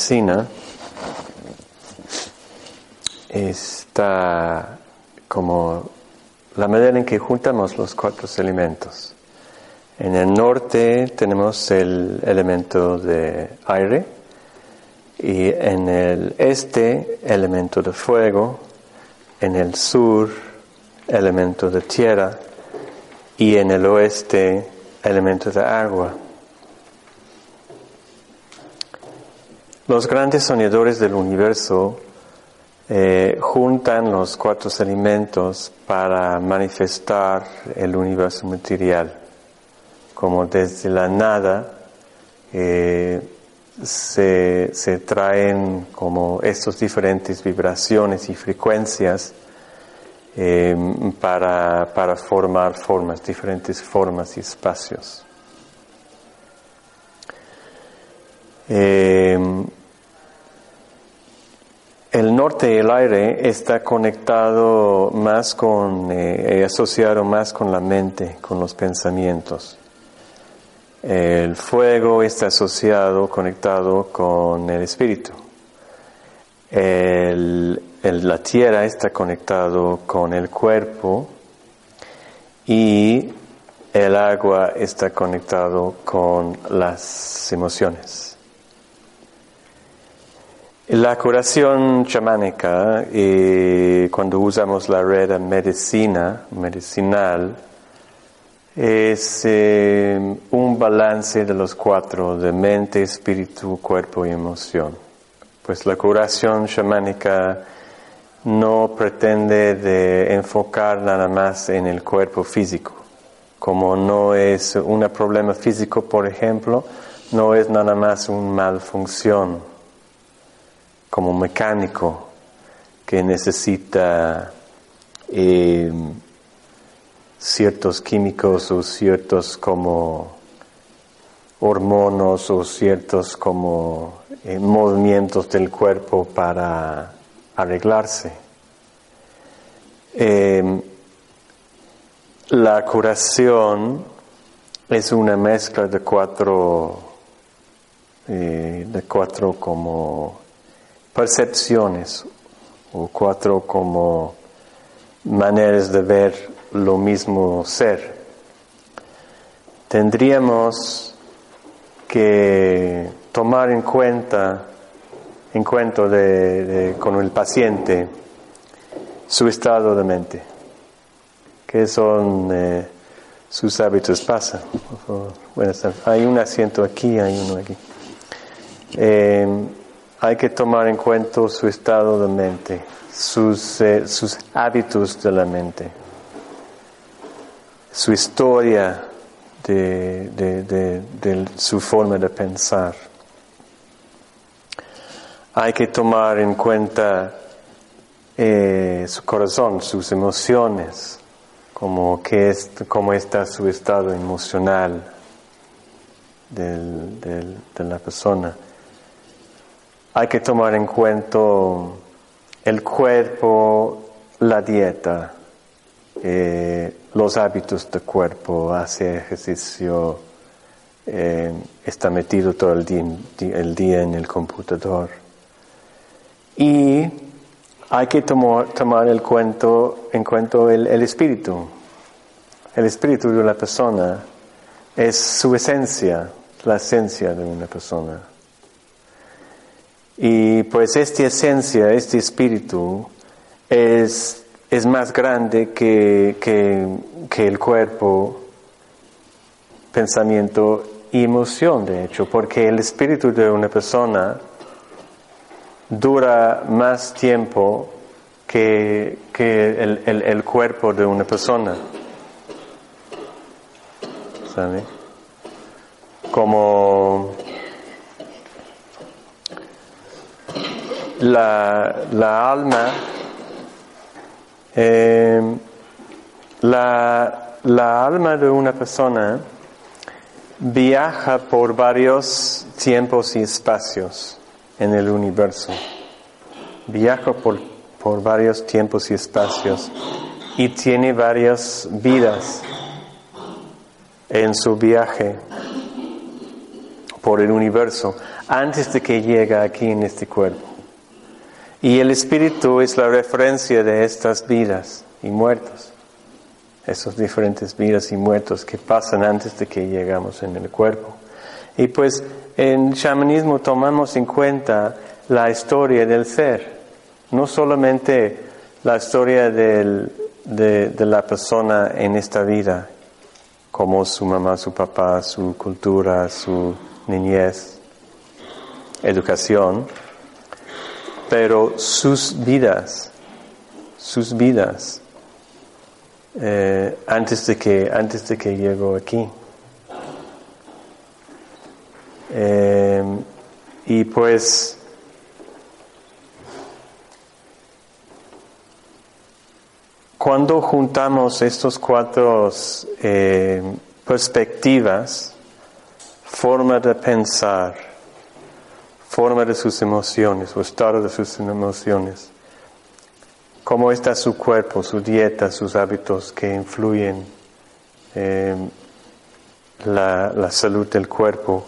Medicina está como la manera en que juntamos los cuatro elementos. En el norte tenemos el elemento de aire y en el este elemento de fuego, en el sur elemento de tierra y en el oeste elemento de agua. Los grandes soñadores del universo eh, juntan los cuatro elementos para manifestar el universo material, como desde la nada eh, se, traen como estas diferentes vibraciones y frecuencias eh, para, para formar formas, diferentes formas y espacios. El norte del aire está conectado más con, eh, asociado más con la mente, con los pensamientos. El fuego está asociado, conectado con el espíritu. la tierra está conectado con el cuerpo y el agua está conectado con las emociones. La curación chamánica, y cuando usamos la red medicina, medicinal, es eh, un balance de los cuatro, de mente, espíritu, cuerpo y emoción. Pues la curación chamánica no pretende de enfocar nada más en el cuerpo físico. Como no es un problema físico, por ejemplo, no es nada más una malfunción como mecánico que necesita eh, ciertos químicos o ciertos como hormonos o ciertos como eh, movimientos del cuerpo para arreglarse. Eh, la curación es una mezcla de cuatro, de cuatro como percepciones o cuatro como maneras de ver lo mismo ser. Tendríamos que tomar en cuenta, en cuenta de, con el paciente, su estado de mente, qué son eh, sus hábitos. Pasa, Hay un asiento aquí, hay uno aquí. Eh, hay que tomar en cuenta su estado de mente, sus, eh, sus hábitos de la mente su historia de, su forma de pensar. Hay que tomar en cuenta eh, su corazón, sus emociones, como es, cómo está su estado emocional de la persona. Hay que tomar en cuenta el cuerpo, la dieta, eh, los hábitos del cuerpo, hace ejercicio, eh, está metido todo el día, el día, en el computador. Y hay que tomar, tomar el cuento, en cuenta el, el espíritu. El espíritu de una persona es su esencia, la esencia de una persona. Y pues esta esencia, este espíritu, es es más grande que, que, el cuerpo, pensamiento y emoción, de hecho, porque el espíritu de una persona dura más tiempo que, el, el, cuerpo de una persona. ¿Sabe? Como la, la alma eh, la, la alma de una persona viaja por varios tiempos y espacios en el universo. Viaja por, por varios tiempos y espacios y tiene varias vidas en su viaje por el universo antes de que llegue aquí en este cuerpo. Y el espíritu es la referencia de estas vidas y muertos, esos diferentes vidas y muertos que pasan antes de que llegamos en el cuerpo. Y pues en shamanismo tomamos en cuenta la historia del ser, no solamente la historia de la persona en esta vida, como su mamá, su papá, su cultura, su niñez, educación, pero sus vidas, sus vidas, eh, antes de que antes de que llegó aquí. Eh, y pues cuando juntamos estos cuatro eh, perspectivas, forma de pensar, forma de sus emociones o estado de sus emociones, cómo está su cuerpo, su dieta, sus hábitos que influyen en la, la salud del cuerpo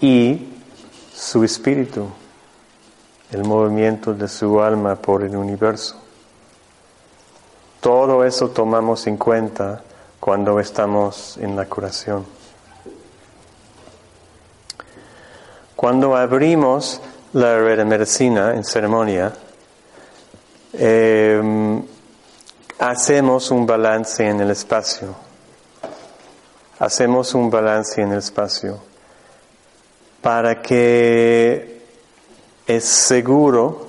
y su espíritu, el movimiento de su alma por el universo. Todo eso tomamos en cuenta cuando estamos en la curación. Cuando abrimos la red de medicina en ceremonia, em, hacemos un balance en el espacio. hacemos un balance en el espacio para que es seguro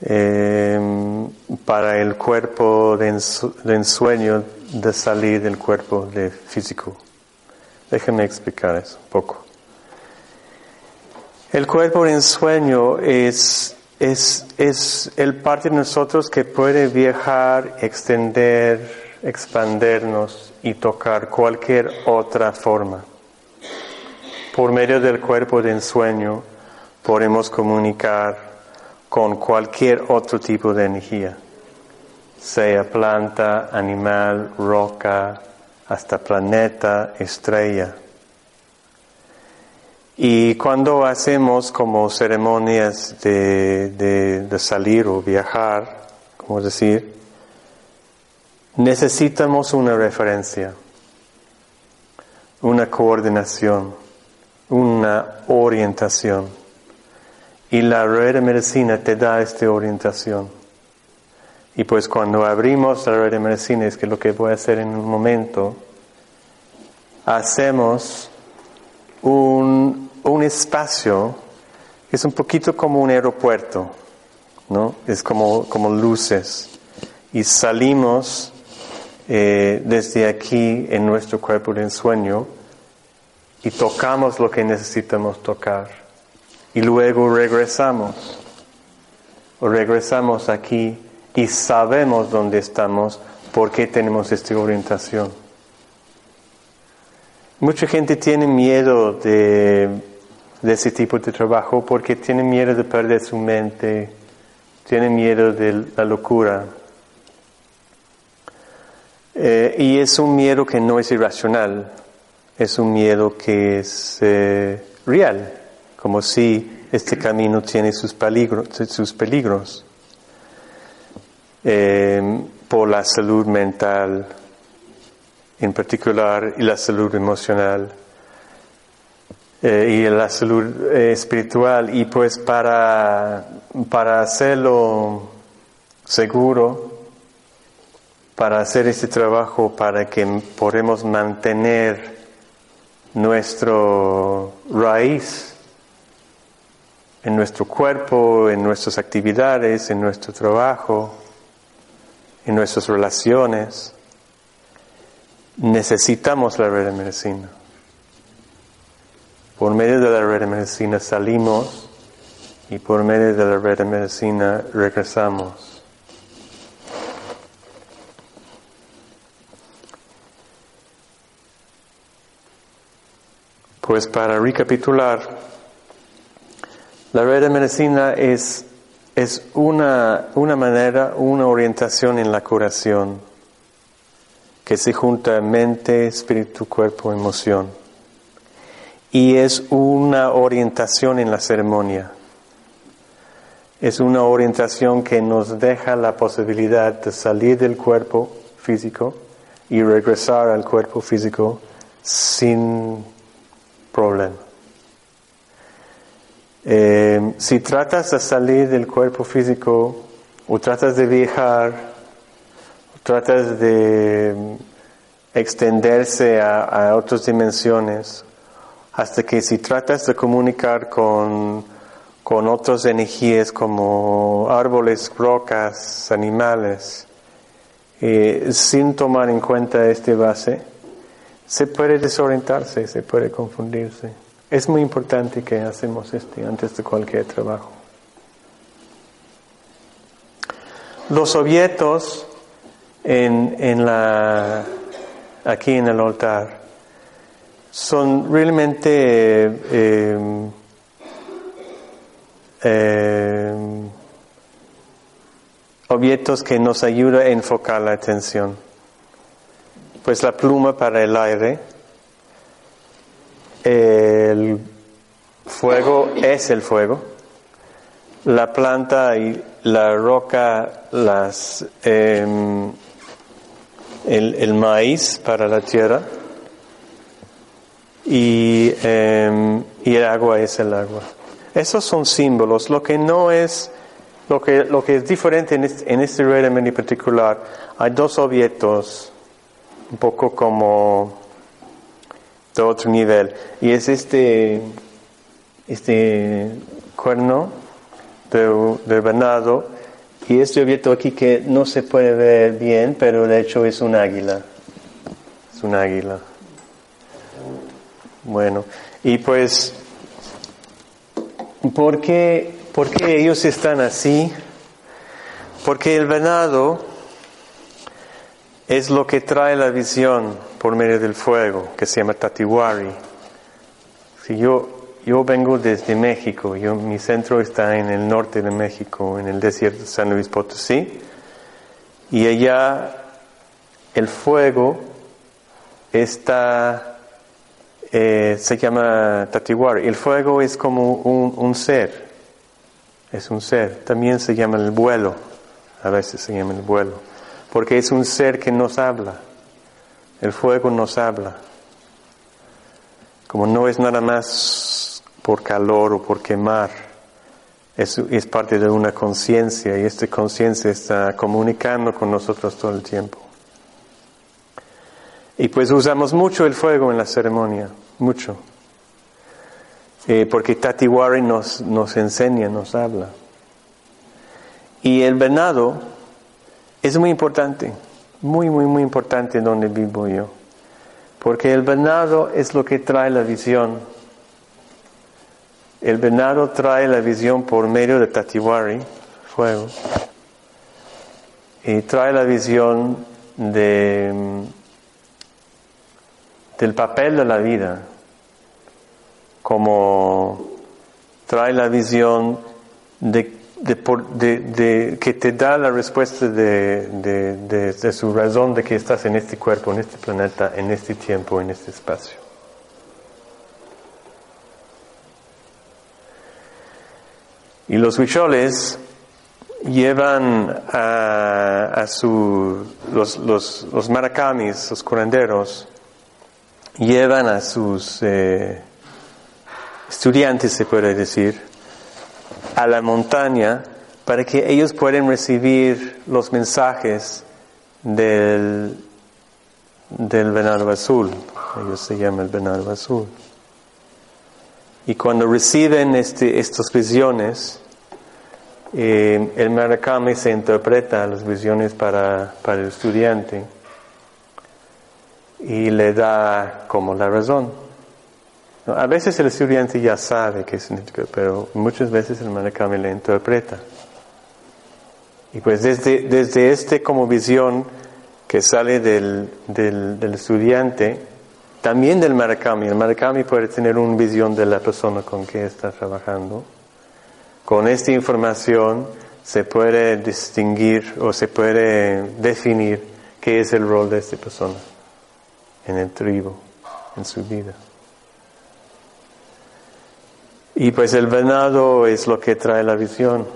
eh, para el cuerpo de, ensueño de salir del cuerpo de físico. Déjenme explicar eso un poco. El cuerpo de ensueño es, es, es el parte de nosotros que puede viajar, extender, expandernos y tocar cualquier otra forma. Por medio del cuerpo de ensueño podemos comunicar con cualquier otro tipo de energía, sea planta, animal, roca, hasta planeta, estrella. Y cuando hacemos como ceremonias de, salir o viajar, como decir, necesitamos una referencia, una coordinación, una orientación. Y la red de medicina te da esta orientación. Y pues cuando abrimos la red de medicina, es que lo que voy a hacer en un momento, hacemos un, un espacio, es un poquito como un aeropuerto, ¿no? Es como, como luces. Y salimos eh, desde aquí en nuestro cuerpo de ensueño y tocamos lo que necesitamos tocar y luego regresamos. O regresamos aquí y sabemos dónde estamos porque tenemos esta orientación. Mucha gente tiene miedo de, ese tipo de trabajo porque tiene miedo de perder su mente, tiene miedo de la locura. Eh, y es un miedo que no es irracional, es un miedo que es eh, real como si este camino tiene sus peligros, sus peligros em, por la salud mental en particular y la salud emocional eh, y la salud eh, espiritual y pues para, para hacerlo seguro para hacer este trabajo para que podamos mantener nuestro raíz en nuestro cuerpo, en nuestras actividades, en nuestro trabajo, en nuestras relaciones. Necesitamos la red de medicina. Por medio de la red de medicina salimos y por medio de la red de medicina regresamos. Pues para recapitular, la red de medicina es, es una, una manera, una orientación en la curación que se junta mente, espíritu, cuerpo, emoción. Y es una orientación en la ceremonia. Es una orientación que nos deja la posibilidad de salir del cuerpo físico y regresar al cuerpo físico sin problema. Eh, si tratas de salir del cuerpo físico o tratas de viajar, o tratas de extenderse a, otras dimensiones, hasta que si tratas de comunicar con, con otras energías como árboles, rocas, animales, eh, sin tomar en cuenta este base, se puede desorientarse, se puede confundirse. Es muy importante que hacemos esto antes de cualquier trabajo. Los objetos en, en la, aquí en el altar son realmente eh, eh, objetos que nos ayudan a enfocar la atención. Pues la pluma para el aire, el fuego es el fuego. La planta y la roca, las, em, el, maíz para la tierra y, em, y, el agua es el agua. Esos son símbolos. Lo que no es, lo que, lo que es diferente en este, en este régimen en particular, hay dos objetos, un poco como de otro nivel. Y es este, este cuerno de, de venado y este objeto aquí que no se puede ver bien, pero de hecho es un águila. Es un águila. Bueno, y pues, ¿por qué, ¿por qué ellos están así? Porque el venado es lo que trae la visión por medio del fuego, que se llama Tatiwari. Si yo yo vengo desde México, yo, mi centro está en el norte de México, en el desierto de San Luis Potosí, y allá el fuego está, eh, se llama Tatiwari. El fuego es como un, ser, es un ser. También se llama el vuelo, a veces se llama el vuelo, porque es un ser que nos habla. El fuego nos habla. Como no es nada más por calor o por quemar. Es, es parte de una conciencia y esta conciencia está comunicando con nosotros todo el tiempo. Y pues usamos mucho el fuego en la ceremonia, mucho. Eh, porque Tatiwari nos, nos enseña, nos habla. Y el venado es muy importante, muy, muy, muy importante donde vivo yo. Porque el venado es lo que trae la visión el venado trae la visión por medio de Tatiwari, fuego, y trae la visión de, del papel de la vida, como trae la visión de, de, que te da la respuesta de su razón de que estás en este cuerpo, en este planeta, en este tiempo, en este espacio. Y los huicholes llevan a, su, los, los, los, maracamis, los curanderos, llevan a sus eh, estudiantes, se puede decir, a la montaña para que ellos puedan recibir los mensajes del, del venado azul. Ellos se llaman el venado azul. Y cuando reciben este, estas visiones, eh, el Murakami se interpreta las visiones para, para el estudiante y le da como la razón. A veces el estudiante ya sabe qué significa, pero muchas veces el Murakami le interpreta. Y pues desde, desde este como visión que sale del, del, del estudiante, también del Marakami. El Marakami puede tener una visión de la persona con que está trabajando. Con esta información se puede distinguir o se puede definir qué es el rol de esta persona en el tribu, en su vida. Y pues el venado es lo que trae la visión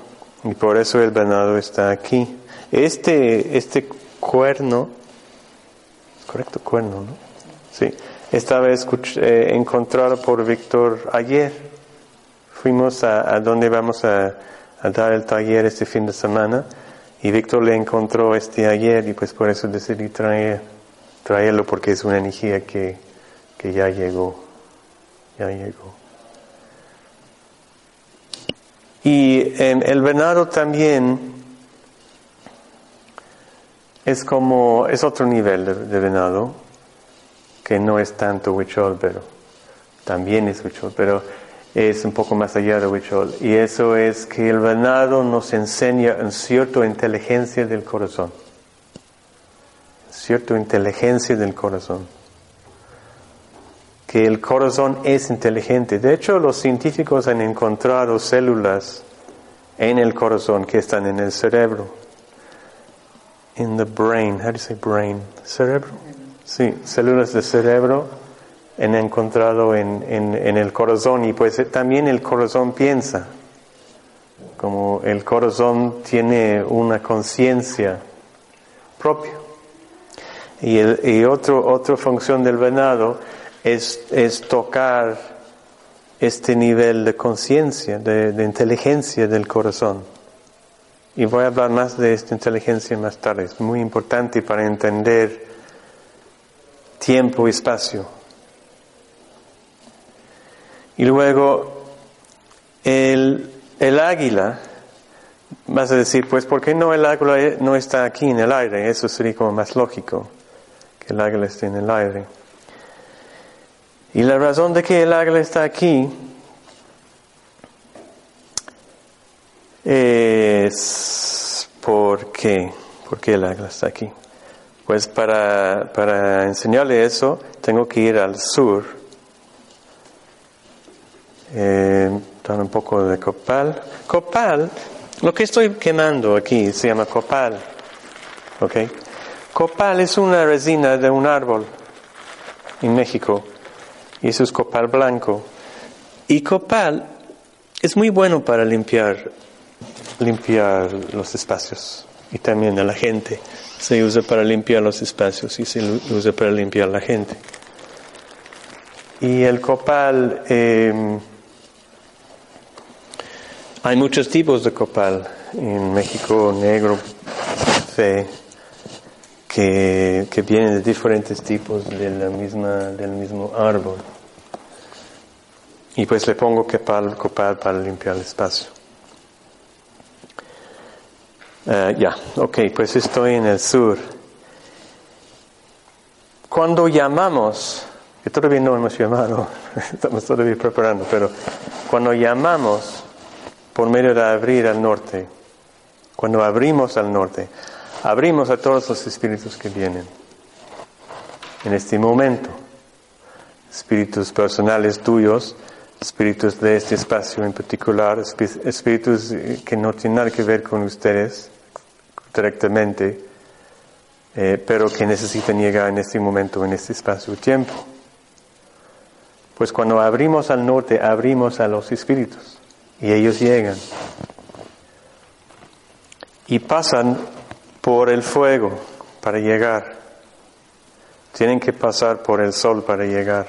y por eso el venado está aquí. Este, este cuerno, correcto cuerno, ¿no? Sí estaba eh, encontrado por Víctor ayer. Fuimos a, donde vamos a, dar el taller este fin de semana y Víctor le encontró este ayer y pues por eso decidí traer, traerlo porque es una energía que, que ya llegó, ya llegó. Y el venado también es como, es otro nivel de venado que no es tanto huichol, pero también es huichol, pero es un poco más allá de huichol. Y eso es que el venado nos enseña en cierta inteligencia del corazón. Cierta inteligencia del corazón. Que el corazón es inteligente. De hecho, los científicos han encontrado células en el corazón que están en el cerebro. In the brain. How do you say brain? Cerebro. Sí, células de cerebro han encontrado en, en, el corazón y pues también el corazón piensa, como el corazón tiene una conciencia propia. Y, el, y otro, otra función del venado es, es tocar este nivel de conciencia, de, de inteligencia del corazón. Y voy a hablar más de esta inteligencia más tarde. Es muy importante para entender tiempo y espacio. Y luego el, el águila, vas a decir, pues, ¿por qué no el águila no está aquí en el aire? Eso sería como más lógico, el águila esté en el aire. Y la razón de que el águila está aquí es porque, porque el águila está aquí. Pues para, para enseñarle eso, tengo que ir al sur. Eh, un poco de copal. Copal, lo que estoy quemando aquí se llama copal. ¿Ok? Copal es una resina de un árbol en México. Y eso es copal blanco. Y copal es muy bueno para limpiar, limpiar los espacios y también a la gente se usa para limpiar los espacios y se usa para limpiar la gente. Y el copal, eh, hay muchos tipos de copal. En México, negro, fe, que, que vienen de diferentes tipos de la misma, del mismo árbol. Y pues le pongo copal, copal para limpiar el espacio. Eh, ya, ok, pues estoy en el sur. Cuando llamamos, que todavía no hemos llamado, estamos todavía preparando, pero cuando llamamos por medio de abrir al norte, cuando abrimos al norte, abrimos a todos los espíritus que vienen en este momento, espíritus personales tuyos, espíritus de este espacio en particular, espíritus que no tienen nada que ver con ustedes, directamente, eh, pero que necesitan llegar en este momento, en este espacio-tiempo. Pues cuando abrimos al norte, abrimos a los espíritus y ellos llegan y pasan por el fuego para llegar. Tienen que pasar por el sol para llegar.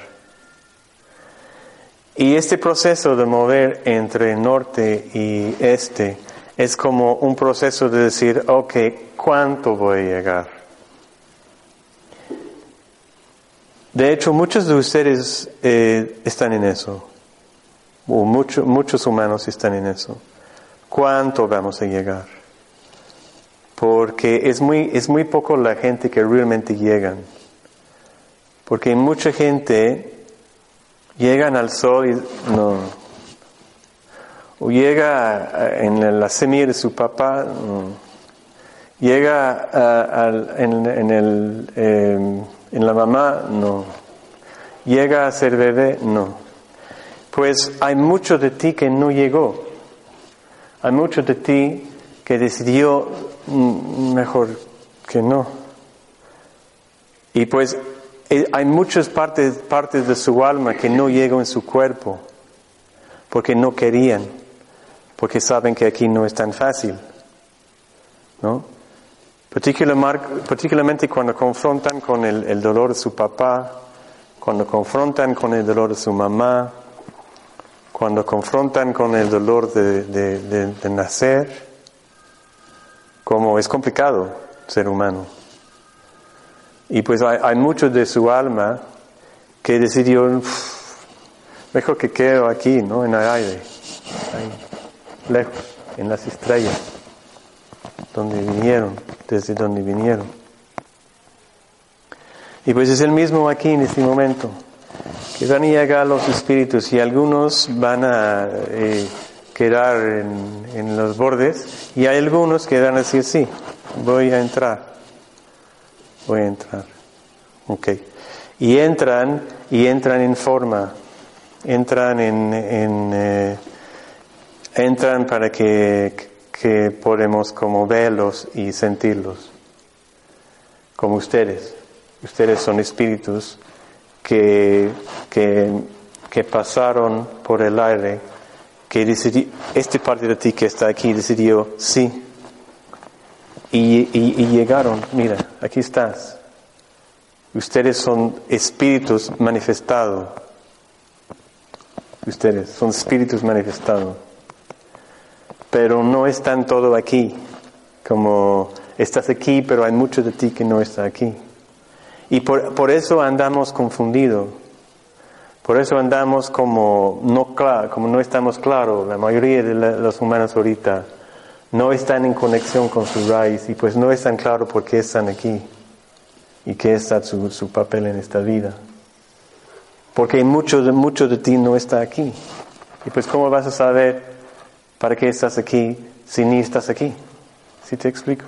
Y este proceso de mover entre norte y este es como un proceso de decir, ok, ¿cuánto voy a llegar? De hecho, muchos de ustedes eh, están en eso, o muchos humanos están en eso. ¿Cuánto vamos a llegar? Porque es muy, es muy poco la gente que realmente llegan. Porque mucha gente llegan al sol y no, o llega en la semilla de su papá, mm, llega en, el, em, en la mamá, no, llega a ser bebé, no. Pues hay mucho de ti que no llegó, hay mucho de ti que decidió mejor que no. Y pues eh, hay muchas partes, partes de su alma que no llegan en su cuerpo porque no querían porque saben que aquí no es tan fácil. ¿no? Particularmente cuando confrontan con el, dolor de su papá, cuando confrontan con el dolor de su mamá, cuando confrontan con el dolor de, nacer, como es complicado ser humano. Y pues hay, mucho de su alma que decidió, mejor que quedo aquí, ¿no? En el aire lejos, en las estrellas, donde vinieron, desde donde vinieron. Y pues es el mismo aquí en este momento, que van a llegar los espíritus y algunos van a eh, quedar en, en, los bordes y hay algunos que van a decir, sí, voy a entrar, voy a entrar. Ok. Y entran, y entran en forma, entran en, en eh, entran para que, que podemos como verlos y sentirlos, como ustedes. Ustedes son espíritus que, que, que pasaron por el aire, que decidió, esta parte de ti que está aquí decidió sí. Y, y, llegaron, mira, aquí estás. Ustedes son espíritus manifestados. Ustedes son espíritus manifestados pero no están todo aquí, como estás aquí, pero hay mucho de ti que no está aquí. Y por, eso andamos confundidos, Por eso andamos como no, como no estamos claros, la mayoría de los humanos ahorita no están en conexión con su raíz y pues no están claros por qué están aquí y qué es su, su papel en esta vida. Porque mucho de, mucho de ti no está aquí. Y pues ¿cómo vas a saber para qué estás aquí si ni estás aquí? ¿Sí te explico?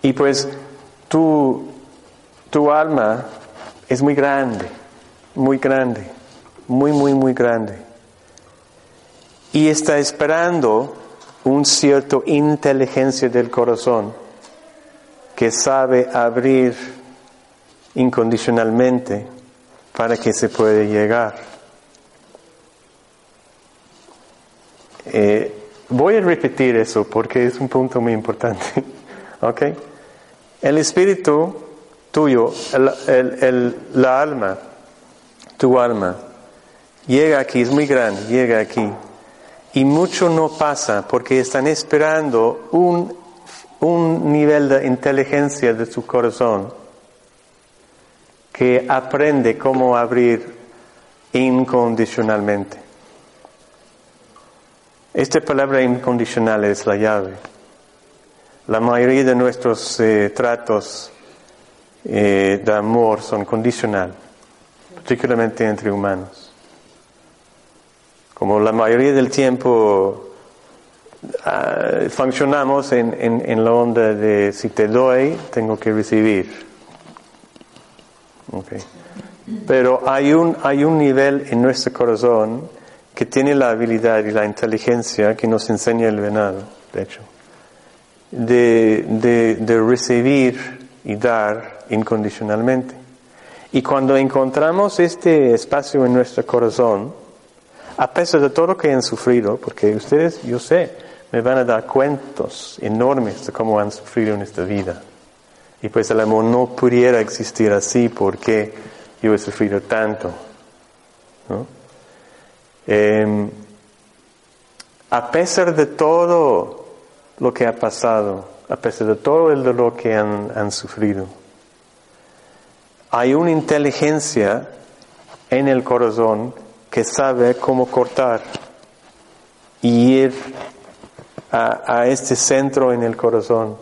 Y pues tu, tu alma es muy grande, muy grande, muy, muy, muy grande. Y está esperando un cierto inteligencia del corazón que sabe abrir incondicionalmente para que se pueda llegar. Eh, voy a repetir eso porque es un punto muy importante. ¿Ok? El espíritu tuyo, el, la alma, tu alma, llega aquí, es muy grande, llega aquí. Y mucho no pasa porque están esperando un, un nivel de inteligencia de su corazón que aprende cómo abrir incondicionalmente. Esta palabra incondicional es la llave. La mayoría de nuestros eh, tratos eh, de amor son condicionales, particularmente entre humanos. Como la mayoría del tiempo ah, funcionamos en, en, la onda de si te doy, tengo que recibir. Okay. Pero hay un, hay un nivel en nuestro corazón que tiene la habilidad y la inteligencia que nos enseña el venado, de hecho de, de, recibir y dar incondicionalmente. Y cuando encontramos este espacio en nuestro corazón, a pesar de todo lo que han sufrido, porque ustedes, yo sé, me van a dar cuentos enormes de cómo han sufrido en esta vida. Y pues el amor no pudiera existir así porque yo he sufrido tanto. Em, a pesar de todo lo que ha pasado, a pesar de todo el dolor que han, sufrido. Hay una inteligencia en el corazón que sabe cómo cortar y ir a, a, este centro en el corazón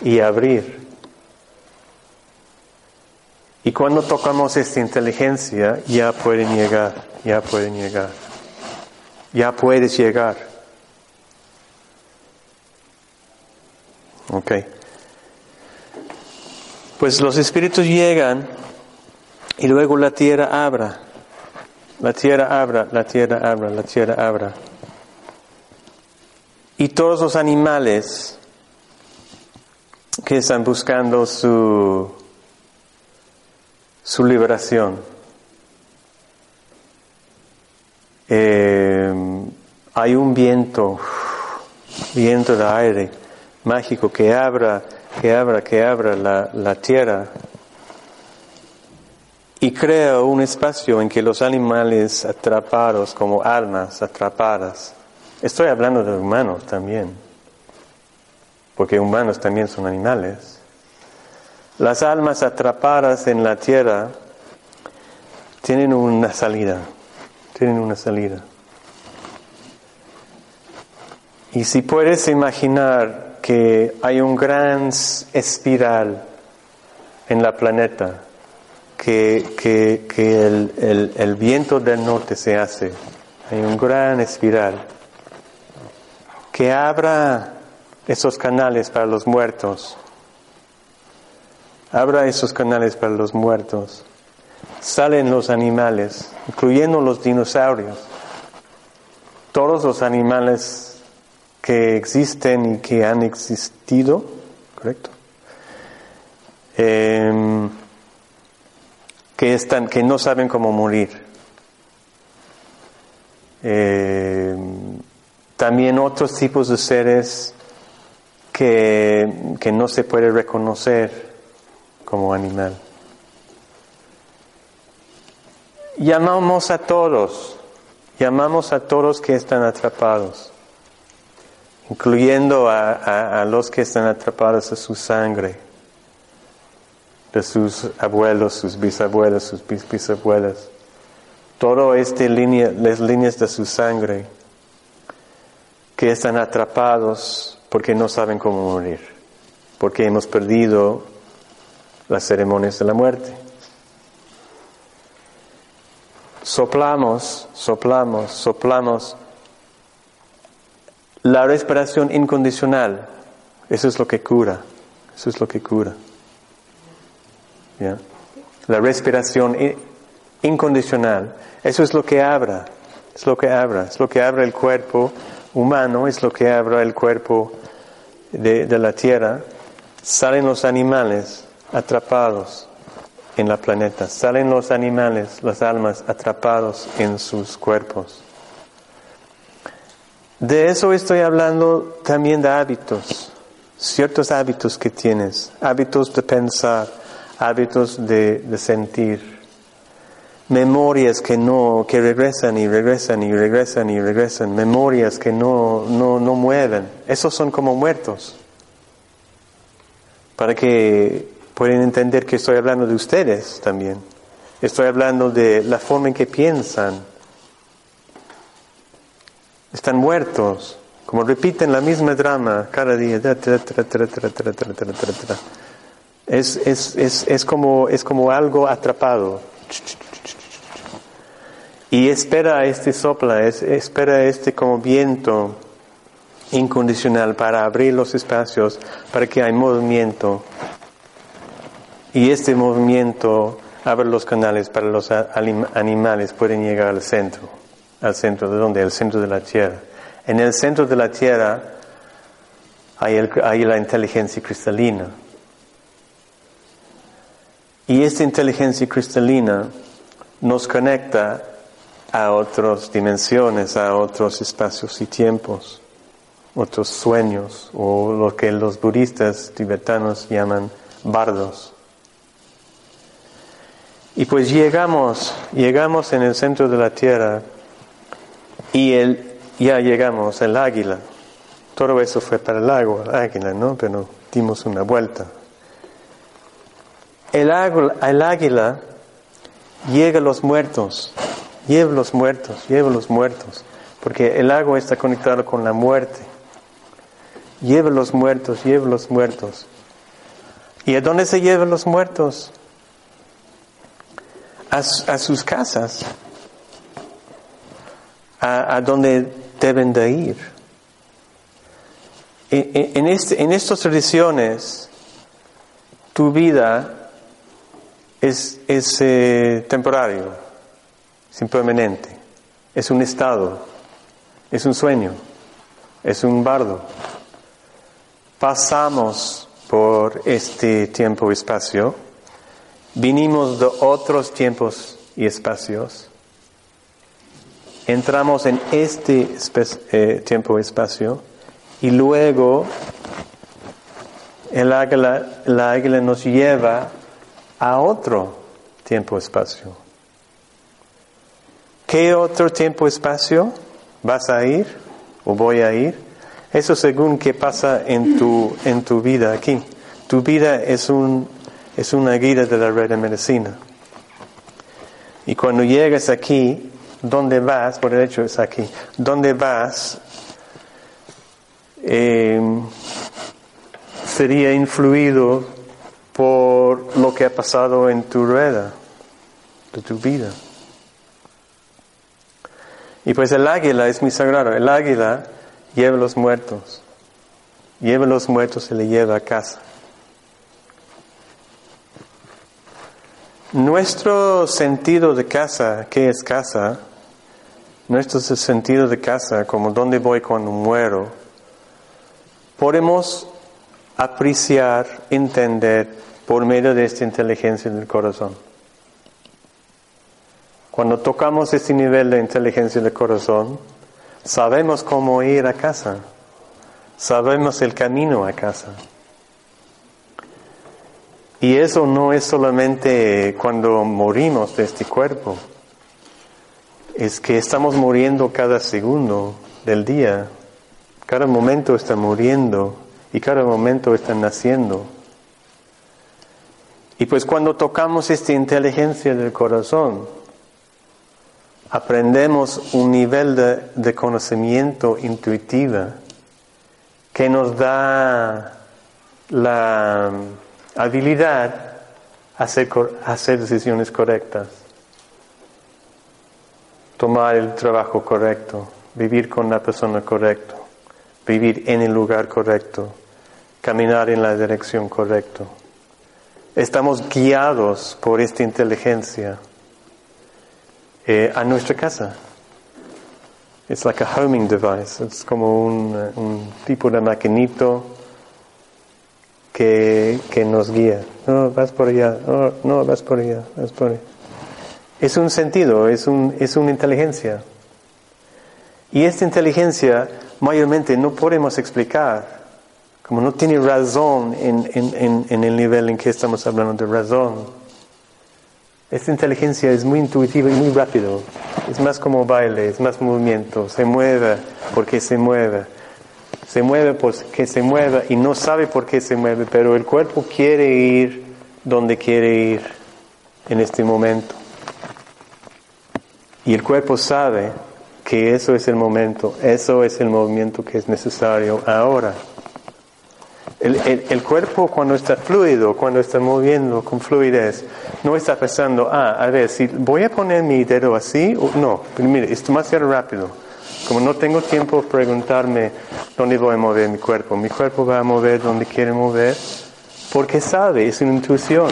y abrir. Y cuando tocamos esta inteligencia, ya pueden llegar, ya pueden llegar, ya puedes llegar. Ok. Pues los espíritus llegan y luego la tierra abra. La tierra abra, la tierra abra, la tierra abra. Y todos los animales que están buscando su, su liberación. Eh, hay un viento, viento de aire mágico que abra, que abra, que abra la, la tierra y crea un espacio en que los animales atrapados como almas atrapadas, estoy hablando de humanos también, porque humanos también son animales, las almas atrapadas en la tierra tienen una salida, tienen una salida. Y si puedes imaginar que hay un gran espiral en la planeta, que, que, el, el, viento del norte se hace, hay un gran espiral, que abra esos canales para los muertos, abra esos canales para los muertos, salen los animales, incluyendo los dinosaurios, todos los animales que existen y que han existido, ¿correcto? Em, que, están, que no saben cómo morir. Em, también otros tipos de seres que, que no se puede reconocer como animal. Llamamos a todos, llamamos a todos que están atrapados incluyendo a, los que están atrapados a su sangre. de sus abuelos, sus bisabuelos, sus bisabuelas. Todo este línea, las líneas de su sangre que están atrapados porque no saben cómo morir, porque hemos perdido las ceremonias de la muerte. Soplamos, soplamos, soplamos la respiración incondicional. Eso es lo que cura. Eso es lo que cura. La respiración incondicional. Eso es lo que abra. Es lo que abra. Es lo que abre el cuerpo humano. Es lo que abra el cuerpo de, de la tierra. Salen los animales atrapados en la planeta. Salen los animales, las almas atrapados en sus cuerpos. De eso estoy hablando también de hábitos, ciertos hábitos que tienes, hábitos de pensar, hábitos de, sentir, memorias que no, que regresan y regresan y regresan y regresan, memorias que no, no, no mueven, esos son como muertos. Para que puedan entender que estoy hablando de ustedes también. Estoy hablando de la forma en que piensan, están muertos, como repiten la misma drama cada día. Es, es, es, es, como, es como algo atrapado. Y espera este sopla, es, espera este como viento incondicional para abrir los espacios, para que haya movimiento. Y este movimiento abre los canales para los animales pueden llegar al centro al centro de donde? El centro de la Tierra. En el centro de la Tierra hay, hay la inteligencia cristalina. Y esta inteligencia cristalina nos conecta a otras dimensiones, a otros espacios y tiempos, otros sueños, o lo que los budistas tibetanos llaman bardos. Y pues llegamos, llegamos en el centro de la tierra y el, ya llegamos, el águila. Todo eso fue para el agua, el águila, ¿no? Pero dimos una vuelta. El águila, el águila llega a los muertos, lleva los muertos, lleva los muertos, porque el agua está conectado con la muerte. Lleva los muertos, lleva los muertos. ¿Y a dónde se llevan los muertos? A, a sus casas a, donde deben de ir. En, este, en estas tradiciones, tu vida es, es eh, es un estado, es un sueño, es un bardo. Pasamos por este tiempo y espacio, vinimos de otros tiempos y espacios, entramos en este eh, tiempo y espacio y luego el águila, la águila nos lleva a otro tiempo y espacio. ¿Qué otro tiempo y espacio vas a ir o voy a ir? Eso según qué pasa en tu, en tu vida aquí. Tu vida es, un, es una guía de la red de medicina. Y cuando llegas aquí, dónde vas, por el hecho es aquí, dónde vas, eh, sería influido por lo que ha pasado en tu rueda de tu vida. Y pues el águila es muy sagrado. El águila lleva los muertos. Lleva los muertos y le lleva a casa. Nuestro sentido de casa, ¿qué es casa? Nuestro sentido de casa, como dónde voy cuando muero, podemos apreciar, entender por medio de esta inteligencia del corazón. Cuando tocamos este nivel de inteligencia del corazón, sabemos cómo ir a casa, sabemos el camino a casa. Y eso no es solamente cuando morimos de este cuerpo es que estamos muriendo cada segundo del día. Cada momento está muriendo y cada momento está naciendo. Y pues cuando tocamos esta inteligencia del corazón, aprendemos un nivel de, de conocimiento intuitivo que nos da la habilidad a hacer, hacer decisiones correctas, tomar el trabajo correcto, vivir con la persona correcta, vivir en el lugar correcto, caminar en la dirección correcta. Estamos guiados por esta inteligencia eh, a nuestra casa. Es like a homing device. Es como un, un tipo de maquinito que, que, nos guía. No, vas por allá. No, no, vas por allá. Vas por allá. Es un sentido, es, un, es una inteligencia. Y esta inteligencia mayormente no podemos explicar, como no tiene razón en, en, en, el nivel en que estamos hablando de razón. Esta inteligencia es muy intuitiva y muy rápido. Es más como baile, es más movimiento. Se mueve porque se mueve. Se mueve porque se mueve y no sabe por qué se mueve, pero el cuerpo quiere ir donde quiere ir en este momento. Y el cuerpo sabe que eso es el momento, eso es el movimiento que es necesario ahora. El, el, cuerpo cuando está fluido, cuando está moviendo con fluidez, no está pensando, ah, a ver, si voy a poner mi dedo así, o no, mire, es demasiado rápido. Como no tengo tiempo de preguntarme dónde voy a mover mi cuerpo, mi cuerpo va a mover donde quiere mover, porque sabe, es una intuición.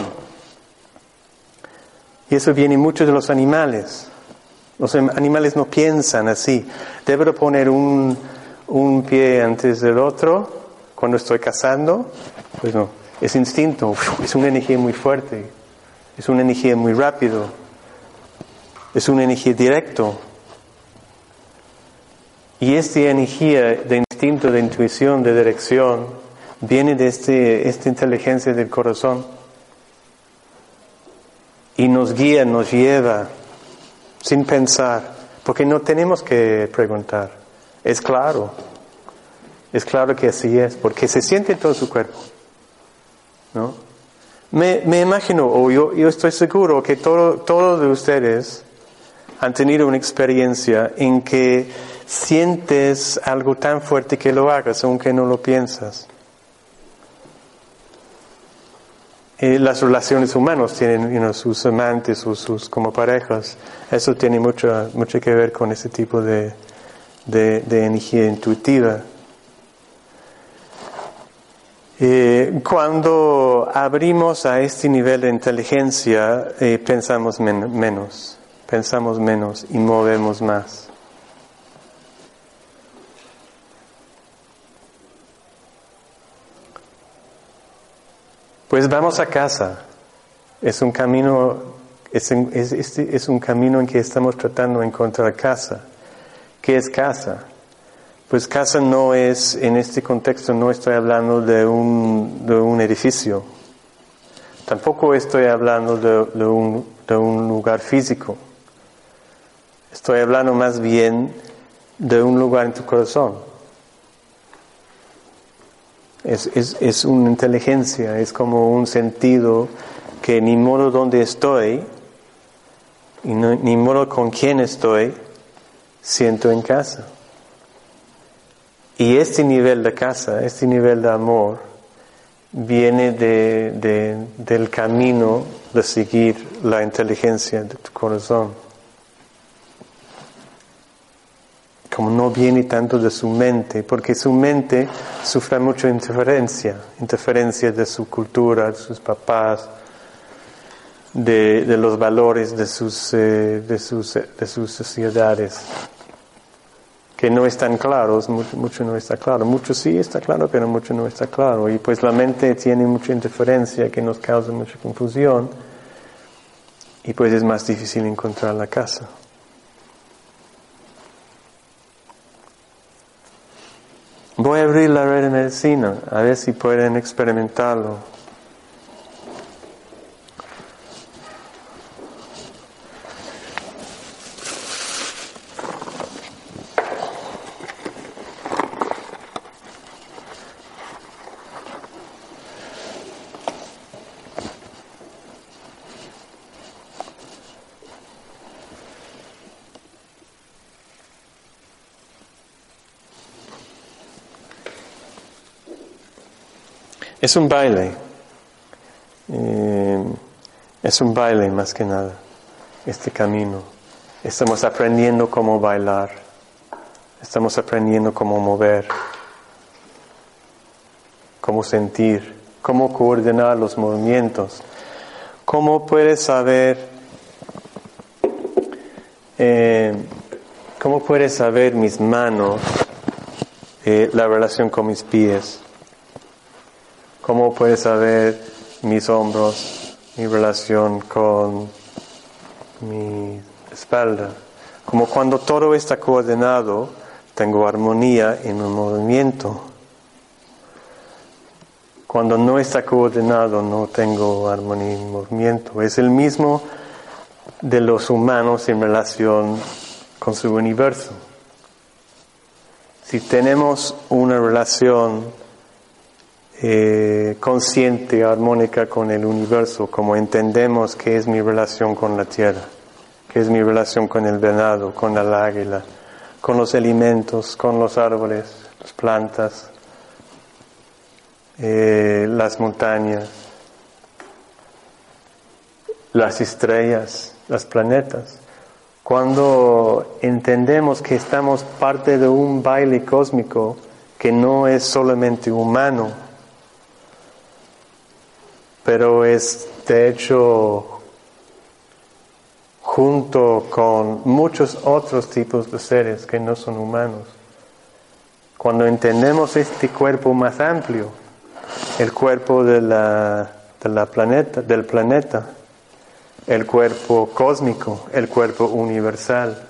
Y eso viene mucho de los animales. Los animales no piensan así. Debo poner un, un pie antes del otro cuando estoy cazando. Pues no, es instinto, es una energía muy fuerte, es una energía muy rápido, es una energía directo. Y esta energía de instinto, de intuición, de dirección, viene de este, esta inteligencia del corazón y nos guía, nos lleva sin pensar, porque no tenemos que preguntar. Es claro, es claro que así es, porque se siente en todo su cuerpo. ¿no? Me, me imagino, o yo, yo estoy seguro que todos todo de ustedes han tenido una experiencia en que sientes algo tan fuerte que lo hagas, aunque no lo piensas. Las relaciones humanas tienen sus amantes o sus como parejas. Eso tiene mucho, mucho que ver con ese tipo de, de, de energía intuitiva. Eh, cuando abrimos a este nivel de inteligencia, eh, pensamos men menos, pensamos menos y movemos más. Pues vamos a casa. Es un camino, es, un camino en que estamos tratando de encontrar casa. ¿Qué es casa? Pues casa no es, en este contexto no estoy hablando de un, edificio. Tampoco estoy hablando de un lugar físico. Estoy hablando más bien de un lugar en tu corazón. Es, es, es, una inteligencia, es como un sentido que ni modo donde estoy, y ni modo con quién estoy, siento en casa. Y este nivel de casa, este nivel de amor, viene de, de, del camino de seguir la inteligencia de tu corazón. Como no viene tanto de su mente, porque su mente sufre mucha interferencia, interferencia de su cultura, de sus papás, de, de los valores de sus, eh, de, sus, de sus sociedades, que no están claros, mucho, mucho no está claro, mucho sí está claro, pero mucho no está claro, y pues la mente tiene mucha interferencia que nos causa mucha confusión, y pues es más difícil encontrar la casa. Voy a abrir la red de medicina, a ver si pueden experimentarlo. Es un baile. Eh, es un baile más que nada, este camino. Estamos aprendiendo cómo bailar. Estamos aprendiendo cómo mover, cómo sentir, cómo coordinar los movimientos. ¿Cómo puedes saber, eh, cómo puedes saber mis manos, eh, la relación con mis pies? ¿Cómo puedes saber mis hombros, mi relación con mi espalda? Como cuando todo está coordinado, tengo armonía en un movimiento. Cuando no está coordinado, no tengo armonía en movimiento. Es el mismo de los humanos en relación con su universo. Si tenemos una relación eh, consciente, armónica con el universo, como entendemos que es mi relación con la tierra, que es mi relación con el venado, con el águila, con los alimentos, con los árboles, las plantas, eh, las montañas, las estrellas, los planetas. Cuando entendemos que estamos parte de un baile cósmico que no es solamente humano, pero es de hecho junto con muchos otros tipos de seres que no son humanos. Cuando entendemos este cuerpo más amplio, el cuerpo de la, de la planeta, del planeta, el cuerpo cósmico, el cuerpo universal,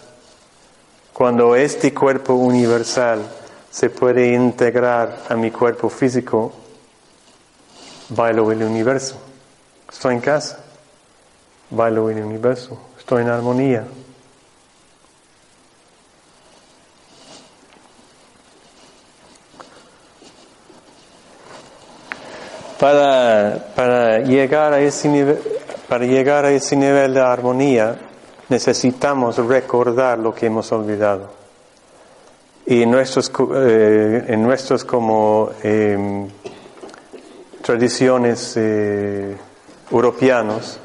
cuando este cuerpo universal se puede integrar a mi cuerpo físico, bailo el universo. Estoy en casa, bailo el universo, estoy en armonía. Para, para, llegar a ese nivel, para llegar a ese nivel de armonía necesitamos recordar lo que hemos olvidado. Y en nuestros, eh, en nuestros como eh, tradiciones eh, europeanos,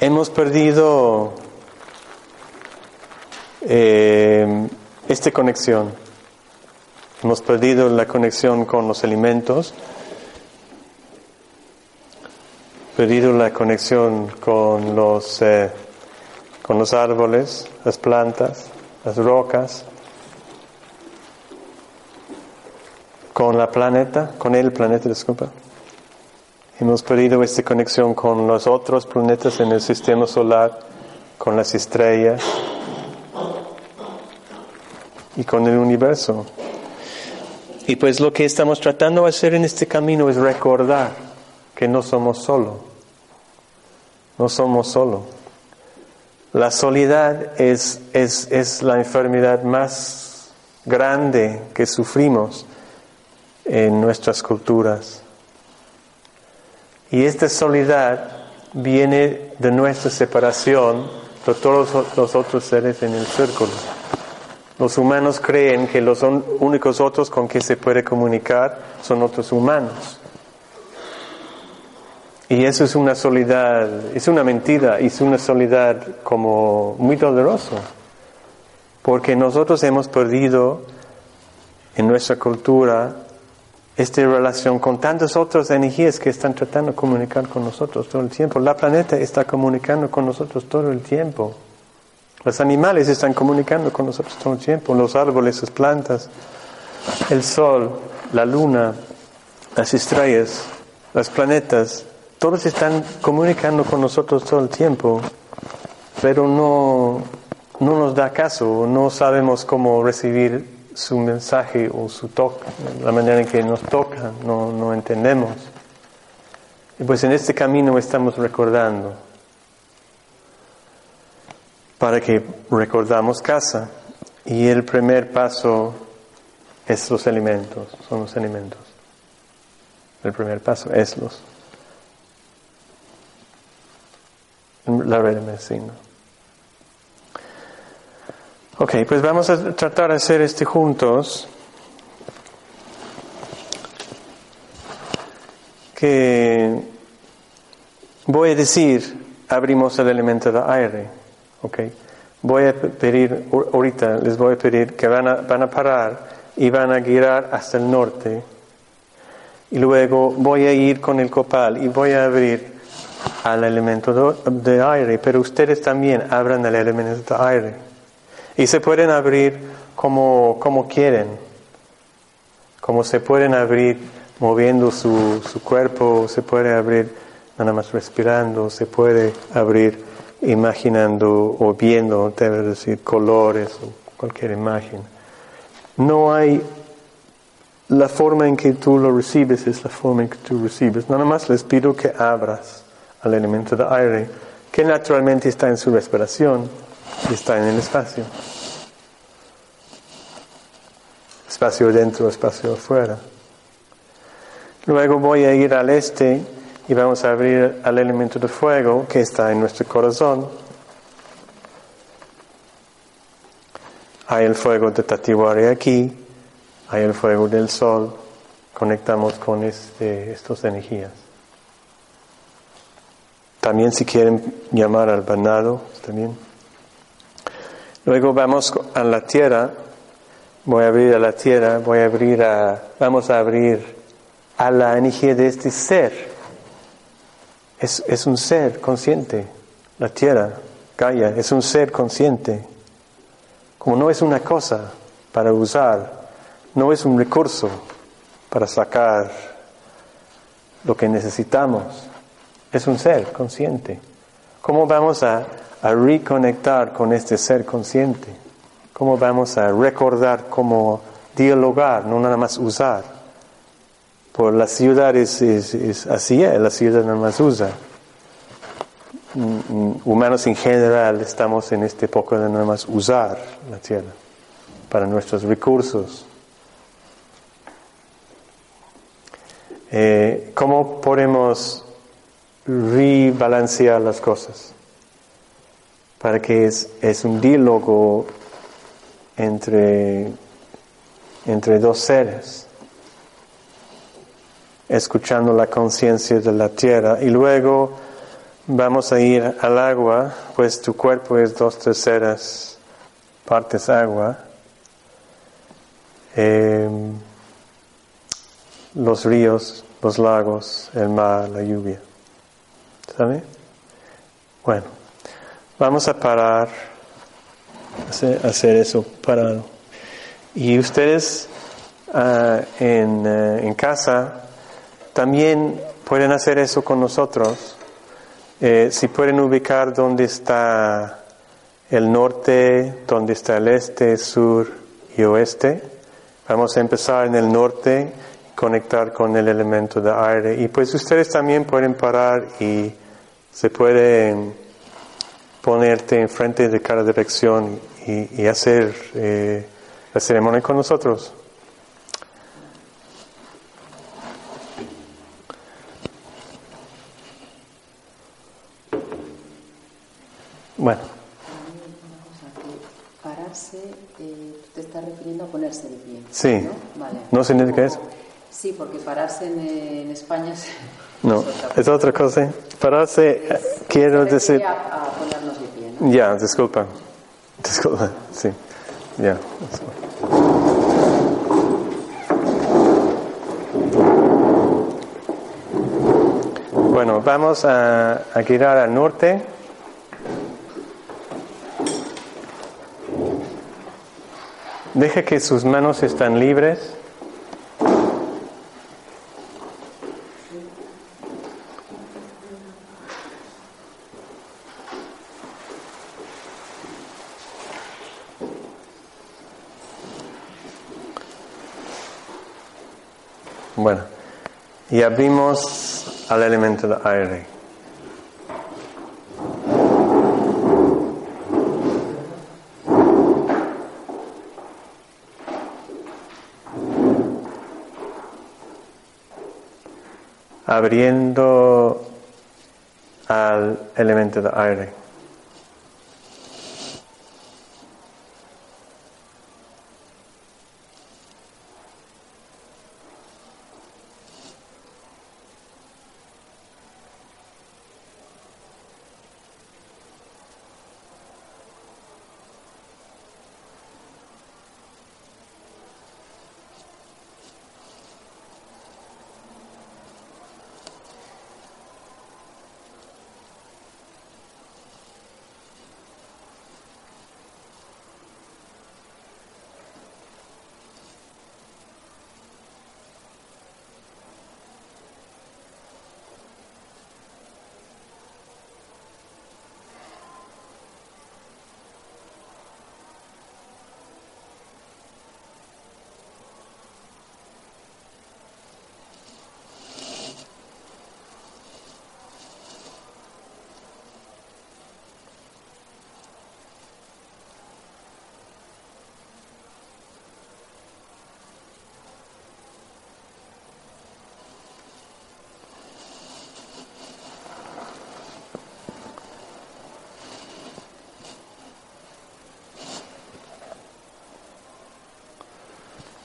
hemos perdido eh, esta conexión. Hemos perdido la conexión con los alimentos, perdido la conexión con los, eh, con los árboles, las plantas, las rocas. Con la planeta, con el planeta, disculpa. Hemos perdido esta conexión con los otros planetas en el sistema solar, con las estrellas y con el universo. Y pues lo que estamos tratando de hacer en este camino es recordar que no somos solo. No somos solo. La soledad es, es, es la enfermedad más grande que sufrimos en nuestras culturas. Y esta soledad viene de nuestra separación de todos los otros seres en el círculo. Los humanos creen que los únicos otros con que se puede comunicar son otros humanos. Y eso es una soledad, es una mentira, es una soledad como muy dolorosa, porque nosotros hemos perdido en nuestra cultura esta relación con tantas otras energías que están tratando de comunicar con nosotros todo el tiempo. La planeta está comunicando con nosotros todo el tiempo. Los animales están comunicando con nosotros todo el tiempo. Los árboles, las plantas, el sol, la luna, las estrellas, los planetas, todos están comunicando con nosotros todo el tiempo, pero no, no nos da caso, no sabemos cómo recibir su mensaje o su toque, la manera en que nos toca, no, no entendemos. Y pues en este camino estamos recordando para que recordamos casa. Y el primer paso es los alimentos, son los alimentos. El primer paso es los. La red de medicina. Ok, pues vamos a tratar de hacer este juntos. que voy a decir, abrimos el elemento de aire, ¿ok? Voy a pedir, ahorita les voy a pedir que van a, van a parar y van a girar hasta el norte. Y luego voy a ir con el copal y voy a abrir al elemento de aire, pero ustedes también abran el elemento de aire. Y se pueden abrir como, como quieren, como se pueden abrir moviendo su, su cuerpo, se puede abrir nada más respirando, se puede abrir imaginando o viendo, debe decir, colores o cualquier imagen. No hay, la forma en que tú lo recibes es la forma en que tú recibes. Nada más les pido que abras al elemento de aire, que naturalmente está en su respiración está en el espacio. Espacio dentro, espacio afuera. Luego voy a ir al este y vamos a abrir al elemento de fuego que está en nuestro corazón. Hay el fuego de Tatiwari aquí, hay el fuego del sol, conectamos con este, estas energías. También si quieren llamar al banado, también. Luego vamos a la tierra, voy a abrir a la tierra, voy a abrir a, vamos a abrir a la energía de este ser es, un ser consciente. La tierra, Gaia, es un ser consciente. Como no es una cosa para usar, no es un recurso para sacar lo que necesitamos, es un ser consciente. ¿Cómo vamos a, a reconectar con este ser consciente? ¿Cómo vamos a recordar cómo dialogar, no nada más usar? Por las ciudades es, así, es, la ciudad nada más usa. Mm, mm, humanos en general estamos en este época de nada más usar la tierra para nuestros recursos. Eh, ¿Cómo podemos rebalancear las cosas? Para que es, es un diálogo entre, entre dos seres escuchando la conciencia de la tierra. Y luego vamos a ir al agua, pues tu cuerpo es dos terceras partes agua. Em, los ríos, los lagos, el mar, la lluvia. ¿Sabe? Bueno, vamos a parar, hacer, eso parado. Y ustedes ah, en, eh, en casa también pueden hacer eso con nosotros. Eh, si pueden ubicar dónde está el norte, dónde está el este, sur y oeste. Vamos a empezar en el norte, conectar con el elemento de aire. Y pues ustedes también pueden parar y se pueden ponerte enfrente de cada dirección y, hacer eh, la ceremonia con nosotros. Bueno. Pararse, eh, te estás refiriendo a ponerse de pie. Sí. ¿no? Vale. ¿No significa eso? Sí, porque pararse en, en España es. No, es otra cosa. Pararse, quiero decir. A, a, ponernos de pie, ¿no? Ya, disculpa. Disculpa, sí. Ya. Bueno, vamos a, a girar al norte. Deje que sus manos estén libres. Bueno, y abrimos al elemento de aire. abriendo al elemento de aire.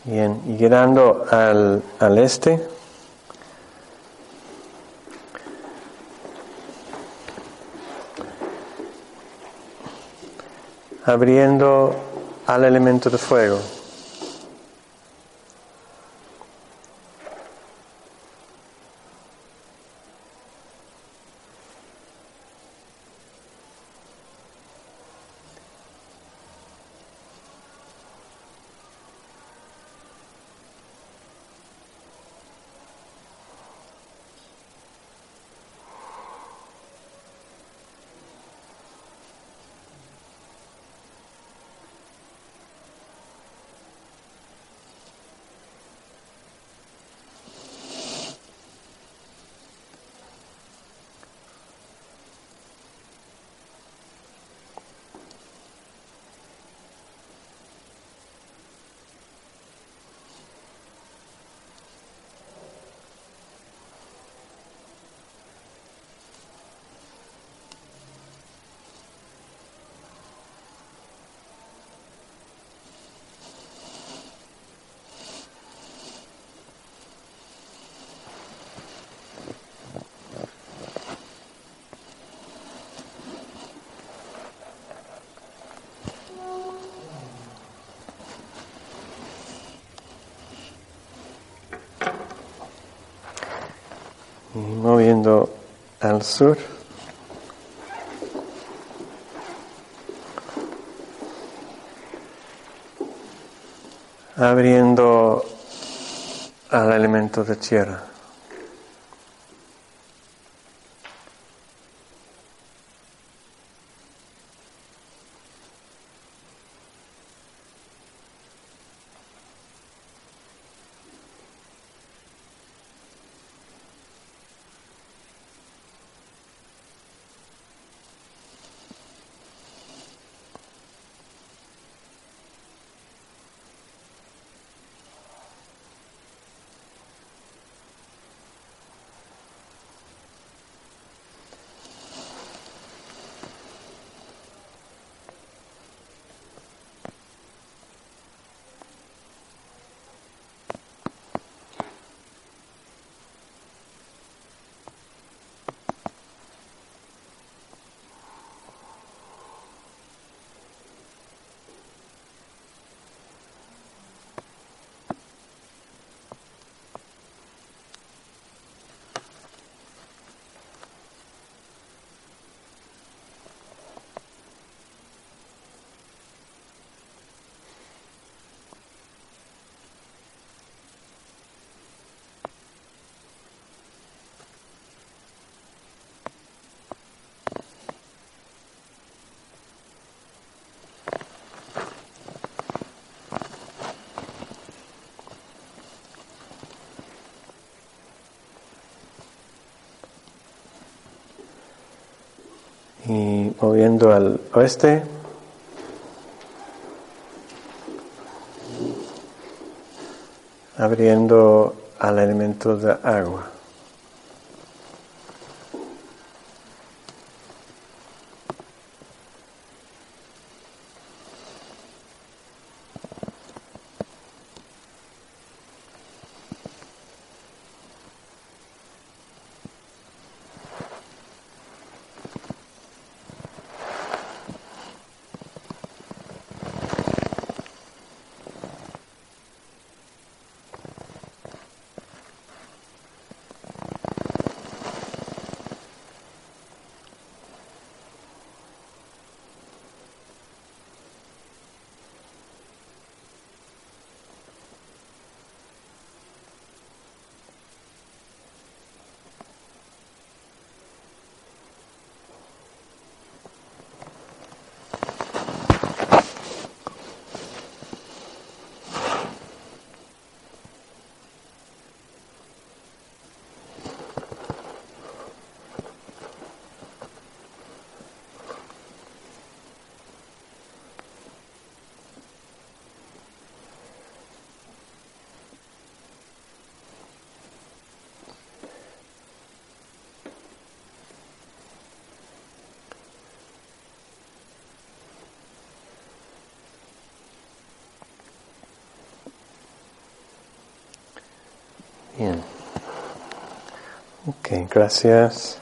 Bien, y girando al, al este. Abriendo al elemento de fuego. Moviendo al sur. Abriendo al elemento de tierra. Y moviendo al oeste. Abriendo al elemento de agua. Bien. Ok, gracias.